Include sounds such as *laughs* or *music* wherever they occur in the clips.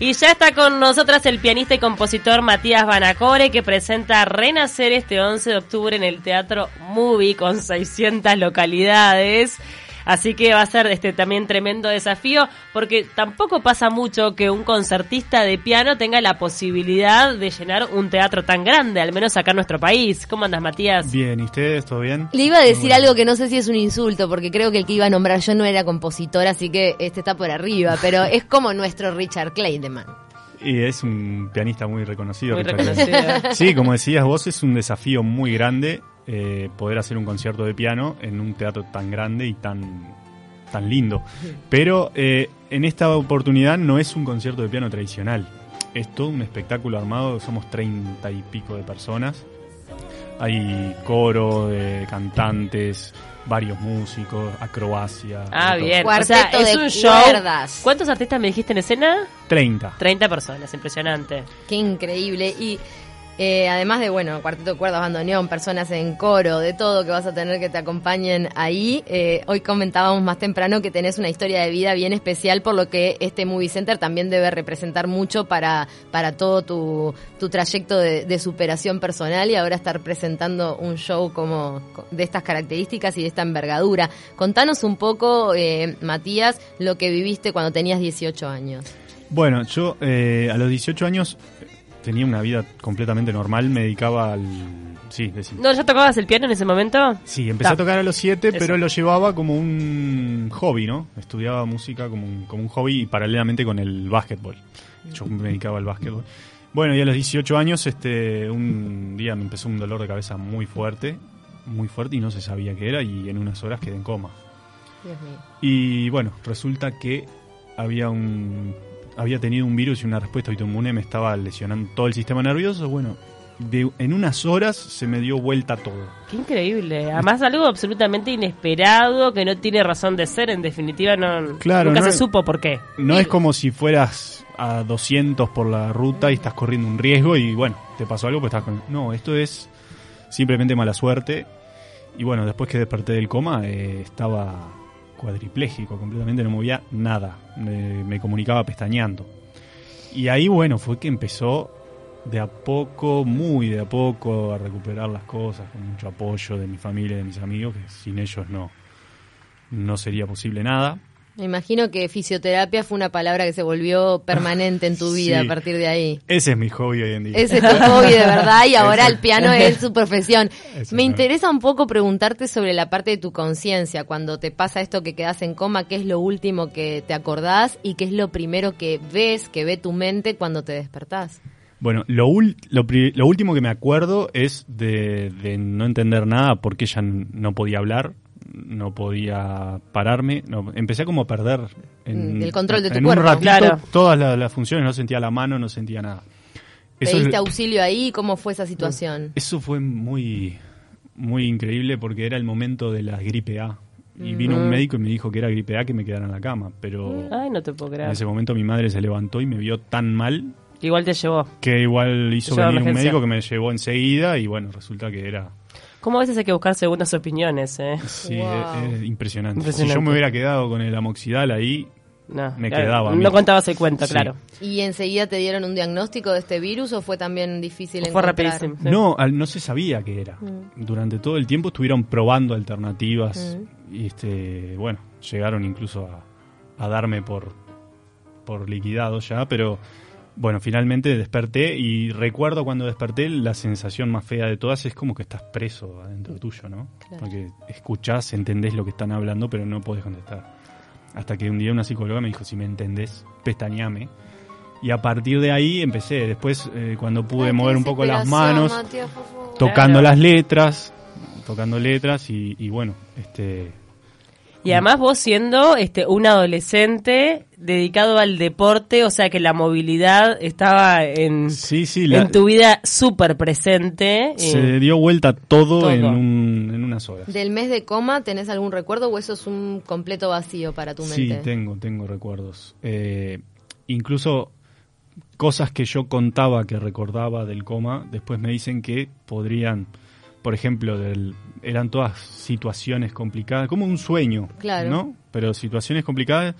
Y ya está con nosotras el pianista y compositor Matías Banacore, que presenta Renacer este 11 de octubre en el Teatro Movie con 600 localidades. Así que va a ser este también tremendo desafío porque tampoco pasa mucho que un concertista de piano tenga la posibilidad de llenar un teatro tan grande, al menos acá en nuestro país. ¿Cómo andas, Matías? Bien, ¿y ustedes? ¿Todo bien? Le iba a decir algo que no sé si es un insulto, porque creo que el que iba a nombrar yo no era compositor, así que este está por arriba, pero *laughs* es como nuestro Richard Claydeman. Y es un pianista muy reconocido. Muy Richard reconocido. Sí, como decías vos, es un desafío muy grande eh, poder hacer un concierto de piano en un teatro tan grande y tan, tan lindo. Pero eh, en esta oportunidad no es un concierto de piano tradicional. Es todo un espectáculo armado, somos treinta y pico de personas. Hay coro de cantantes, varios músicos, acrobacia. Ah, bien. Cuarteto o sea, es de un show. cuerdas. ¿Cuántos artistas me dijiste en escena? 30. 30 personas, impresionante. Qué increíble. Y eh, además de, bueno, cuarteto de cuerdas, bandoneón, personas en coro, de todo que vas a tener que te acompañen ahí. eh, hoy comentábamos más temprano que tenés una historia de vida bien especial, por lo que este Movie Center también debe representar mucho para, para todo tu, tu trayecto de, superación personal y ahora estar presentando un show como de estas características y de esta envergadura. Contanos un poco, eh, Matías, lo que viviste cuando tenías 18 años. Bueno, yo a los 18 años tenía una vida completamente normal, me dedicaba al... Sí, decime. ¿No, ya tocabas el piano en ese momento? Sí, empecé Ta. a tocar a los 7, Eso. pero lo llevaba como un hobby, ¿no? Estudiaba música como un, como un hobby y paralelamente con el básquetbol. Yo me dedicaba al básquetbol. Bueno, y a los 18 años, este, un día me empezó un dolor de cabeza muy fuerte, muy fuerte y no se sabía qué era y en unas horas quedé en coma. Dios mío. Y bueno, resulta que había un había tenido un virus y una respuesta autoinmune me estaba lesionando todo el sistema nervioso. Bueno, de- en unas horas se me dio vuelta todo. Qué increíble. Además, algo absolutamente inesperado que no tiene razón de ser. En definitiva, no, Claro, nunca no se es- supo por qué. No es como si fueras a 200 por la ruta y estás corriendo un riesgo y bueno, te pasó algo, pues estás con... No, esto es simplemente mala suerte. Y bueno, después que desperté del coma, eh, estaba cuadripléjico completamente, no movía nada. Me, comunicaba pestañeando. Y ahí, bueno, fue que empezó de a poco, muy de a poco, a recuperar las cosas, con mucho apoyo de mi familia y de mis amigos, que sin ellos no, no sería posible nada. Me imagino que fisioterapia fue una palabra que se volvió permanente en tu *laughs* vida Sí. a partir de ahí. Ese es mi hobby hoy en día. Ese es tu hobby de verdad y ahora el piano es su profesión. Me es- interesa un poco preguntarte sobre la parte de tu conciencia. Cuando te pasa esto que quedas en coma, ¿qué es lo último que te acordás y qué es lo primero que ves, que ve tu mente cuando te despertás? Bueno, lo, ul- lo, pri- lo último que me acuerdo es de, de no entender nada porque ella no podía hablar, no podía pararme. No, empecé como a perder Mm, el control de tu en cuerpo. un ratito Claro. todas la- las funciones, no sentía la mano, no sentía nada. Eso, ¿Pediste es- auxilio ahí? ¿Cómo fue esa situación? eso fue muy, muy increíble porque era el momento de la gripe A. Y vino un médico y me dijo que era gripe A que me quedara en la cama. Pero Ay, no te puedo en creer. ese momento mi madre se levantó y me vio tan mal Igual te llevó. que igual hizo venir un médico que me llevó enseguida y bueno, resulta que era ¿Cómo a veces hay que buscar segundas opiniones, eh? sí, Wow. es, es impresionante. Impresionante. Si yo me hubiera quedado con el amoxidal ahí, No, Me claro, quedaba. No contabas el cuento, Sí. claro. ¿Y enseguida te dieron un diagnóstico de este virus o fue también difícil Fue encontrar? rapidísimo. sí. no, al- no se sabía qué era. Mm. Durante todo el tiempo estuvieron probando alternativas y este, bueno, llegaron incluso a, a darme por por liquidado ya, pero bueno, finalmente desperté y recuerdo cuando desperté la sensación más fea de todas es como que estás preso adentro tuyo, ¿no? Claro. Porque escuchás, entendés lo que están hablando, pero no podés contestar. Hasta que un día una psicóloga me dijo, si me entendés, pestañame. Y a partir de ahí empecé. Después, eh, cuando pude Ay, mover un poco las manos, Matías, tocando Claro. las letras, tocando letras y, y bueno, este... Y además vos siendo este un adolescente dedicado al deporte, o sea que la movilidad estaba en, Sí, sí, la- en tu vida súper presente. se eh, dio vuelta todo, Todo. En, un- en unas horas. ¿Del mes de coma tenés algún recuerdo o eso es un completo vacío para tu Sí, mente? tengo, tengo recuerdos. Eh, incluso cosas que yo contaba que recordaba del coma, después me dicen que podrían, por ejemplo, del, eran todas situaciones complicadas, como un sueño, Claro. ¿no? Pero situaciones complicadas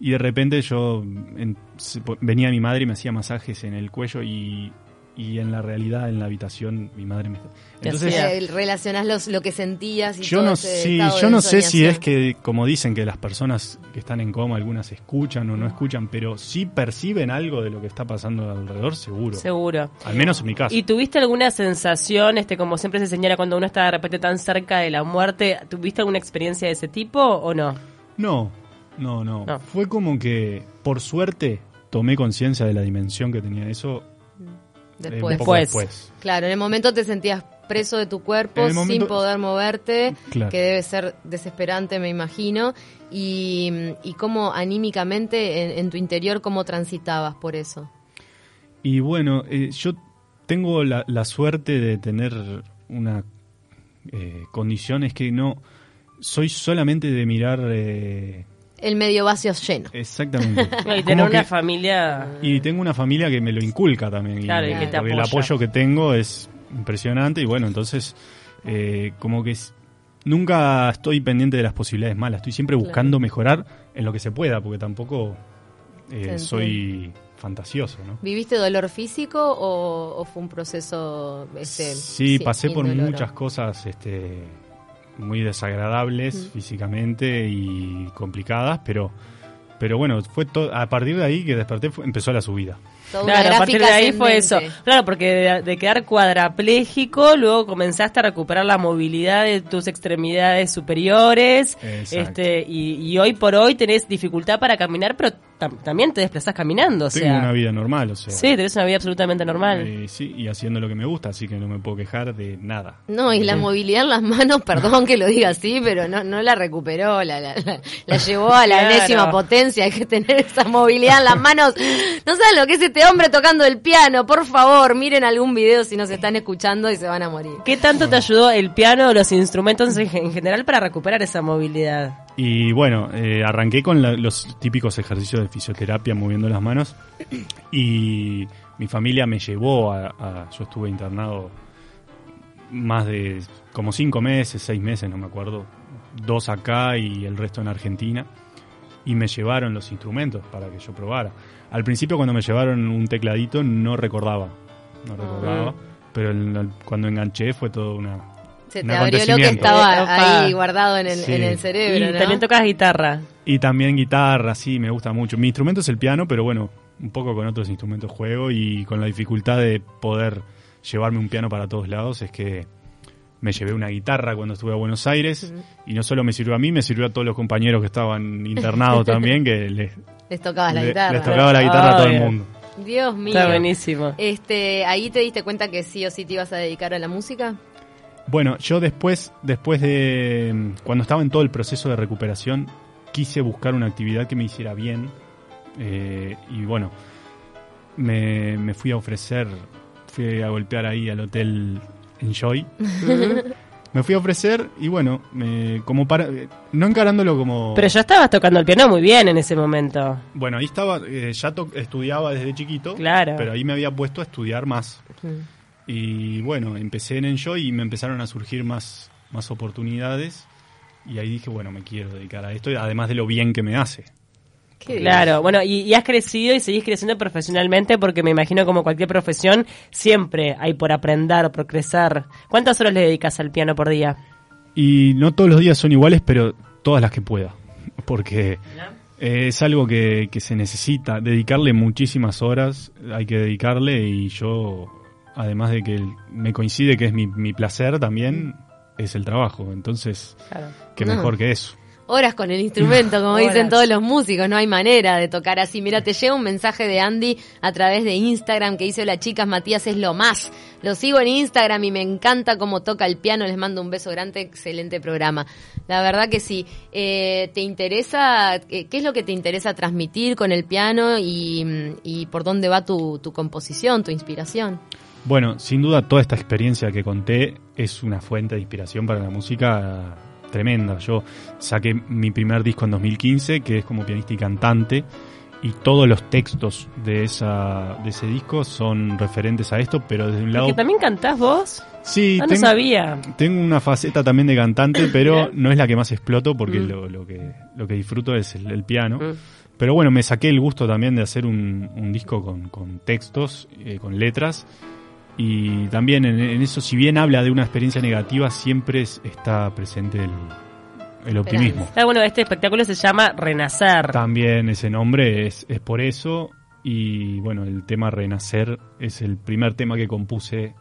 Y de repente yo en- se- venía mi madre y me hacía masajes en el cuello y, y en la realidad, en la habitación, mi madre me... ¿Qué Entonces? Eh, relacionás los- lo que sentías y yo todo no, ese sí, yo no sé si es que, como dicen, que las personas que están en coma, algunas escuchan o no escuchan, pero sí perciben algo de lo que está pasando alrededor, seguro. Seguro. Al menos en mi caso. ¿Y tuviste alguna sensación, este, como siempre se señala cuando uno está de repente tan cerca de la muerte, ¿tuviste alguna experiencia de ese tipo o no? No, no, no, No. Fue como que, por suerte, tomé conciencia de la dimensión que tenía eso Después. Claro, en el momento te sentías preso de tu cuerpo momento- sin poder moverte, Claro. que debe ser desesperante, me imagino. Y, y cómo anímicamente en, en tu interior, cómo transitabas por eso. Y bueno, eh, yo tengo la, la suerte de tener una eh, condición, es que no, soy solamente de mirar... eh, El medio vacío lleno. exactamente. *laughs* No, y tener una que- familia... Y tengo una familia que me lo inculca también. Claro, y que te porque el apoya. apoyo que tengo es impresionante y bueno, entonces eh, como que es- nunca estoy pendiente de las posibilidades malas, estoy siempre buscando mejorar en lo que se pueda, porque tampoco eh, soy fantasioso, ¿no? ¿Viviste dolor físico o, o fue un proceso este, sí, pasé por muchas cosas este, muy desagradables físicamente y complicadas, pero... Pero bueno, fue a partir de ahí que desperté empezó la subida. Toda una Claro, a partir de ahí fue eso. Claro, porque de, de quedar cuadrapléjico, luego comenzaste a recuperar la movilidad de tus extremidades superiores. Exacto. Este, y, y hoy por hoy tenés dificultad para caminar, pero tam- también te desplazás caminando. O Tengo sea, una vida normal, o sea... Sí, tenés una vida absolutamente normal. Eh, sí, y haciendo lo que me gusta, así que no me puedo quejar de nada. No, y la movilidad en las manos, *laughs* perdón que lo diga así, pero no, no la recuperó, la, la, la- la llevó a la Claro. enésima potencia. Hay que tener esa movilidad en las manos. No saben lo que es este hombre tocando el piano. Por favor, miren algún video si nos están escuchando y se van a morir. ¿Qué tanto te ayudó el piano o los instrumentos en, en general para recuperar esa movilidad? Y bueno, eh, arranqué con la- los típicos ejercicios de fisioterapia moviendo las manos y mi familia me llevó a, a- yo estuve internado más de como cinco meses, seis meses, no me acuerdo, dos acá y el resto en Argentina y me llevaron los instrumentos para que yo probara. Al principio cuando me llevaron un tecladito no recordaba, no recordaba, pero el- cuando enganché fue todo una Se un te abrió lo que estaba ahí guardado en el, Sí. en el Y cerebro, ¿no? también tocas guitarra. Y también guitarra, sí, me gusta mucho. Mi instrumento es el piano, pero bueno, un poco con otros instrumentos juego y con la dificultad de poder llevarme un piano para todos lados es que me llevé una guitarra cuando estuve a Buenos Aires y no solo me sirvió a mí, me sirvió a todos los compañeros que estaban internados *laughs* también, que les, Les tocabas la le- guitarra. les tocaba la guitarra a todo el mundo. Dios mío. Está buenísimo. Este, ahí te diste cuenta que sí o sí te ibas a dedicar a la música. Bueno, yo después, después de mm, cuando estaba en todo el proceso de recuperación, quise buscar una actividad que me hiciera bien. eh, y bueno, me, me fui a ofrecer, fui a golpear ahí al hotel Enjoy. Me fui a ofrecer y bueno, me, como para, eh, no encarándolo como... Pero ya estabas tocando el piano muy bien en ese momento. Bueno, ahí estaba, eh, ya to- estudiaba desde chiquito, Claro. pero ahí me había puesto a estudiar más. Y bueno, empecé en Enjoy y me empezaron a surgir más, más oportunidades. Y ahí dije, bueno, me quiero dedicar a esto, además de lo bien que me hace. Qué Claro, bueno, y, y has crecido y seguís creciendo profesionalmente porque me imagino como cualquier profesión siempre hay por aprender, por crecer. ¿Cuántas horas le dedicas al piano por día? Y no todos los días son iguales, pero todas las que pueda. Porque eh, es algo que, que se necesita, dedicarle muchísimas horas, hay que dedicarle y yo, además de que me coincide que es mi, mi placer también, es el trabajo. Entonces, Claro. qué No. mejor que eso. Horas con el instrumento, como Horas. dicen todos los músicos, no hay manera de tocar así. Mira, te llega un mensaje de Andy a través de Instagram que dice, hola chicas, Matías es lo más. Lo sigo en Instagram y me encanta cómo toca el piano, les mando un beso grande, excelente programa. La verdad que sí. Eh, ¿Te interesa, eh, qué es lo que te interesa transmitir con el piano y, y por dónde va tu, tu composición, tu inspiración? Bueno, sin duda toda esta experiencia que conté es una fuente de inspiración para la música tremenda. Yo saqué mi primer disco en 2015, que es como pianista y cantante, y todos los textos de, esa, de ese disco son referentes a esto, pero desde un lado... ¿Que también cantás vos? Sí, Ah, no tengo, sabía. tengo una faceta también de cantante, *coughs* pero no es la que más exploto porque Mm. lo, lo que, lo que disfruto es el, el piano. Mm. pero bueno, me saqué el gusto también de hacer un, un disco con, con textos, eh, con letras. Y también en, en eso, si bien habla de una experiencia negativa, siempre es- está presente el, el optimismo. Ah, bueno, este espectáculo se llama Renacer. También ese nombre es, es por eso. Y bueno, el tema Renacer es el primer tema que compuse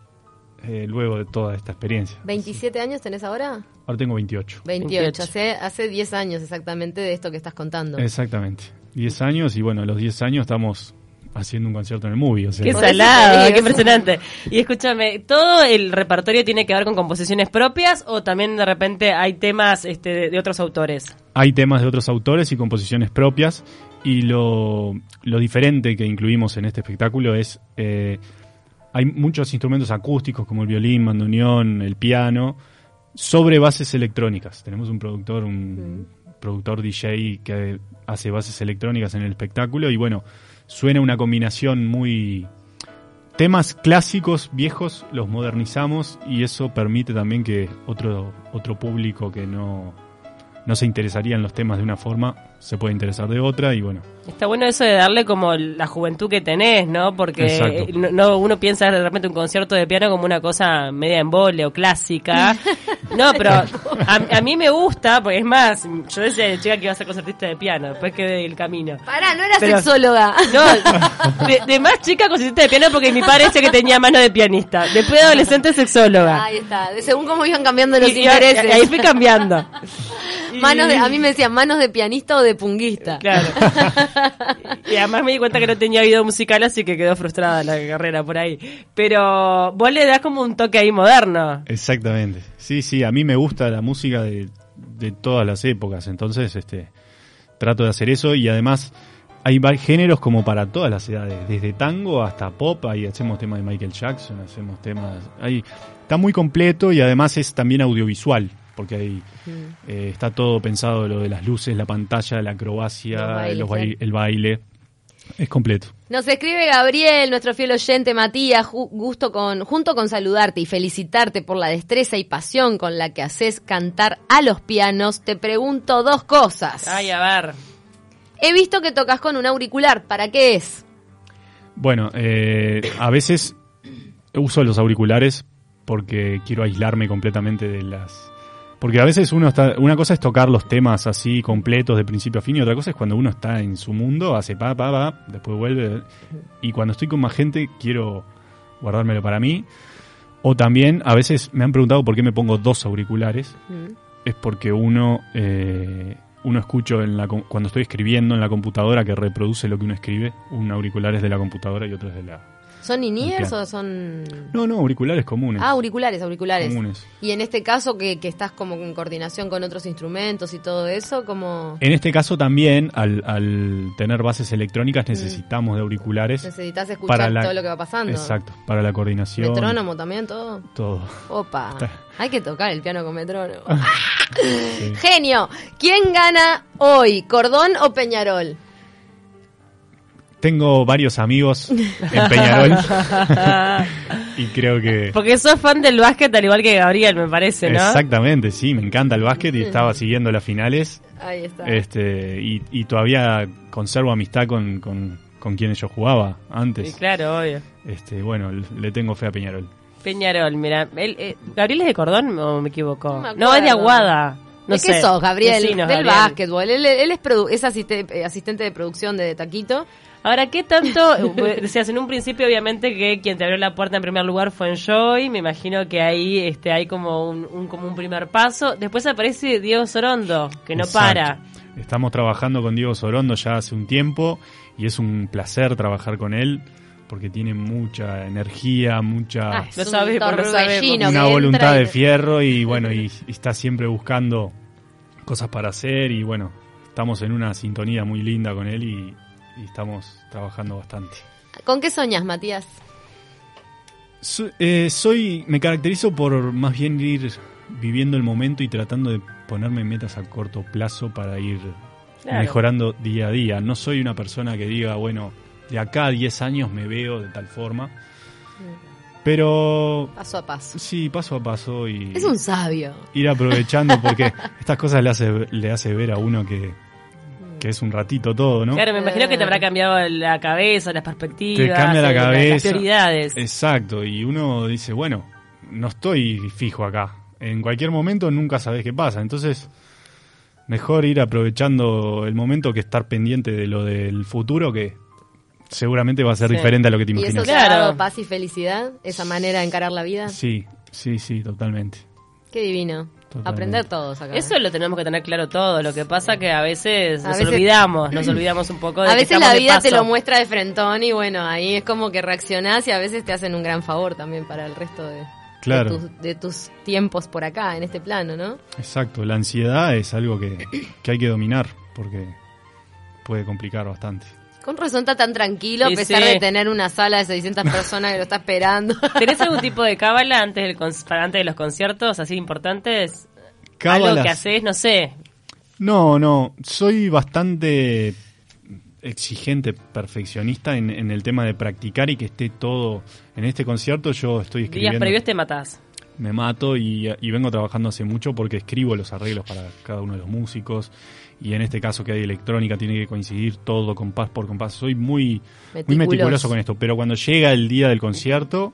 eh, luego de toda esta experiencia. ¿27 años tenés ahora? Ahora tengo 28. 28. 28. Hace, hace 10 años exactamente de esto que estás contando. Exactamente. 10 años y bueno, a los 10 años estamos haciendo un concierto en el movie. O sea, Qué salado, qué impresionante. Y escúchame, ¿todo el repertorio tiene que ver con composiciones propias o también de repente hay temas este, de, otros autores? Hay temas de otros autores y composiciones propias y lo, lo diferente que incluimos en este espectáculo es... eh, hay muchos instrumentos acústicos como el violín, bandoneón, el piano, sobre bases electrónicas. Tenemos un productor, un productor DJ que hace bases electrónicas en el espectáculo y bueno, suena una combinación muy... Temas clásicos, viejos, los modernizamos y eso permite también que otro, otro público que no, no se interesaría en los temas de una forma se puede interesar de otra y bueno, Está bueno eso de darle como la juventud que tenés, ¿no? Porque eh, no, no- uno piensa de repente un concierto de piano como una cosa media embole o clásica. *laughs* No, pero a, a mí me gusta, porque es más, yo decía de chica que iba a ser concertista de piano, después quedé del camino. Pará, no era Pero- sexóloga. No, de, de más chica concertista de piano porque mi padre decía que tenía mano de pianista. Después de adolescente sexóloga. Ahí está, de según cómo iban cambiando los Y- y- intereses. y ahí fui cambiando. Manos de- a mí me decían manos de pianista o de punguista. Claro. *laughs* y además me di cuenta que no tenía oído musical, así que quedó frustrada la carrera por ahí. Pero vos le das como un toque ahí moderno. Exactamente. Sí, sí, a mí me gusta la música de, de todas las épocas, entonces este trato de hacer eso y además hay géneros como para todas las edades, desde tango hasta pop, ahí hacemos temas de Michael Jackson, hacemos temas, ahí está muy completo y además es también audiovisual, porque ahí eh, está todo pensado lo de las luces, la pantalla, la acrobacia, Los bailes, los bai- sí. el baile, es completo. Nos escribe Gabriel, nuestro fiel oyente Matías, ju- gusto con, junto con saludarte y felicitarte por la destreza y pasión con la que haces cantar a los pianos, te pregunto dos cosas. Ay, a ver. He visto que tocas con un auricular, ¿para qué es? Bueno, eh, a veces uso los auriculares porque quiero aislarme completamente de las... Porque a veces uno está... Una cosa es tocar los temas así completos de principio a fin y otra cosa es cuando uno está en su mundo, hace pa, pa, pa, después vuelve. Y cuando estoy con más gente quiero guardármelo para mí. O también a veces me han preguntado por qué me pongo dos auriculares. Es porque uno... eh, uno escucho en la, cuando estoy escribiendo en la computadora que reproduce lo que uno escribe. Un auricular es de la computadora y otro es de la... ¿Son in-ears o son...? No, no, auriculares comunes. Ah, auriculares, auriculares. comunes. Y en este caso que, que estás como en coordinación con otros instrumentos y todo eso, como En este caso también, al, al tener bases electrónicas, necesitamos de auriculares. necesitas escuchar para la- todo lo que va pasando. Exacto, para la coordinación. Metrónomo también, todo. Todo. Opa, Está- hay que tocar el piano con metrónomo. *laughs* Sí. Genio, ¿quién gana hoy, Cordón o Peñarol? Tengo varios amigos en Peñarol *laughs* y creo que... Porque sos fan del básquet al igual que Gabriel, me parece, ¿no? Exactamente, sí, me encanta el básquet y estaba siguiendo las finales Ahí está. este y, y todavía conservo amistad con, con, con quienes yo jugaba antes. claro, obvio. Este, bueno, le tengo fe a Peñarol. Peñarol, mira. él, eh, ¿Gabriel es de Cordón o me equivoco? No me No, es de. Aguada. No ¿De qué sé. sos, Gabriel? Decinos, Del Gabriel. básquetbol. Él, él es, produ- es asiste- eh, asistente de producción de Taquito. Ahora, ¿qué tanto? *laughs* Decías en un principio, obviamente, que quien te abrió la puerta en primer lugar fue en Joy. Me imagino que ahí este, hay como un, un- como un primer paso. Después aparece Diego Sorondo, que no Exacto. para. Estamos trabajando con Diego Sorondo ya hace un tiempo y es un placer trabajar con él porque tiene mucha energía, mucha Ah, Lo sabemos, lo torbellino una voluntad y de fierro y bueno, y, y está siempre buscando cosas para hacer y bueno, estamos en una sintonía muy linda con él y, y estamos trabajando bastante. ¿Con qué soñas, Matías? So- eh, soy, me caracterizo por más bien ir viviendo el momento y tratando de ponerme metas a corto plazo para ir Claro. mejorando día a día. No soy una persona que diga, bueno, de acá a 10 años me veo de tal forma. Pero Paso a paso. sí, paso a paso y Es un sabio. ir aprovechando porque *laughs* estas cosas le hace, le hace ver a uno que, que es un ratito todo, ¿no? Claro, me imagino que te habrá cambiado la cabeza, las perspectivas, te cambia la eh, cabeza. las prioridades. Exacto, y uno dice, bueno, no estoy fijo acá. En cualquier momento nunca sabes qué pasa. Entonces, mejor ir aprovechando el momento que estar pendiente de lo del futuro que seguramente va a ser Sí. diferente a lo que te ¿Y eso imaginas. te ha Claro. dado paz y felicidad? ¿Esa manera de encarar la vida? Sí, sí, sí, totalmente. Qué divino. Totalmente. Aprender todos acá. Eso lo tenemos que tener claro todo. Lo que pasa que a veces A nos veces- olvidamos, nos *clears throat* olvidamos un poco de A que veces la vida te lo muestra de frentón y bueno, ahí es como que reaccionás y a veces te hacen un gran favor también para el resto de, Claro. de, tus, de tus tiempos por acá, en este plano, ¿no? Exacto, la ansiedad es algo que, que hay que dominar porque puede complicar bastante. Con razón está tan tranquilo Sí, a pesar sí. de tener una sala de 600 personas que lo está esperando. *laughs* ¿Tenés algún *laughs* tipo de cábala antes, del antes de los conciertos así importantes? Algo Cábalas. que haces, no sé. No, no, soy bastante exigente, perfeccionista en, en el tema de practicar y que esté todo. En este concierto yo estoy Días escribiendo. previos te matás. Me mato y, y vengo trabajando hace mucho porque escribo los arreglos para cada uno de los músicos y en este caso que hay electrónica tiene que coincidir todo compás por compás. Soy muy, muy Meticuloso. meticuloso con esto, pero cuando llega el día del concierto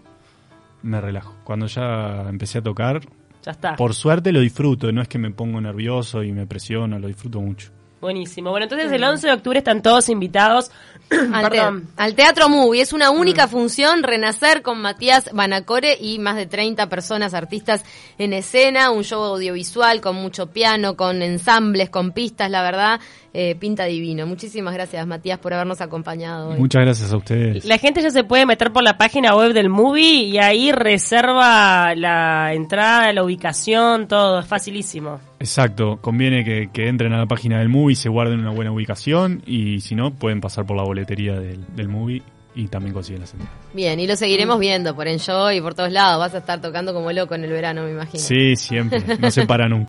me relajo. Cuando ya empecé a tocar, Ya está. por suerte lo disfruto, no es que me pongo nervioso y me presiono, lo disfruto mucho. Buenísimo. Bueno, entonces el 11 de octubre están todos invitados. *clears throat* Al, te- Perdón. al Teatro Movie. Es una única función, Renacer con Matías Banacore y más de 30 personas, artistas en escena, un show audiovisual con mucho piano, con ensambles, con pistas, la verdad, eh, pinta divino. Muchísimas gracias, Matías, por habernos acompañado hoy. Muchas gracias a ustedes. La gente ya se puede meter por la página web del movie y ahí reserva la entrada, la ubicación, todo. Es facilísimo. Exacto, conviene que, que entren a la página del movie, se guarden una buena ubicación y si no, pueden pasar por la boletería del, del movie y también consiguen las entradas. Bien, y lo seguiremos viendo por Enjoy y por todos lados. Vas a estar tocando como loco en el verano, me imagino. Sí, siempre, no se para nunca. *laughs*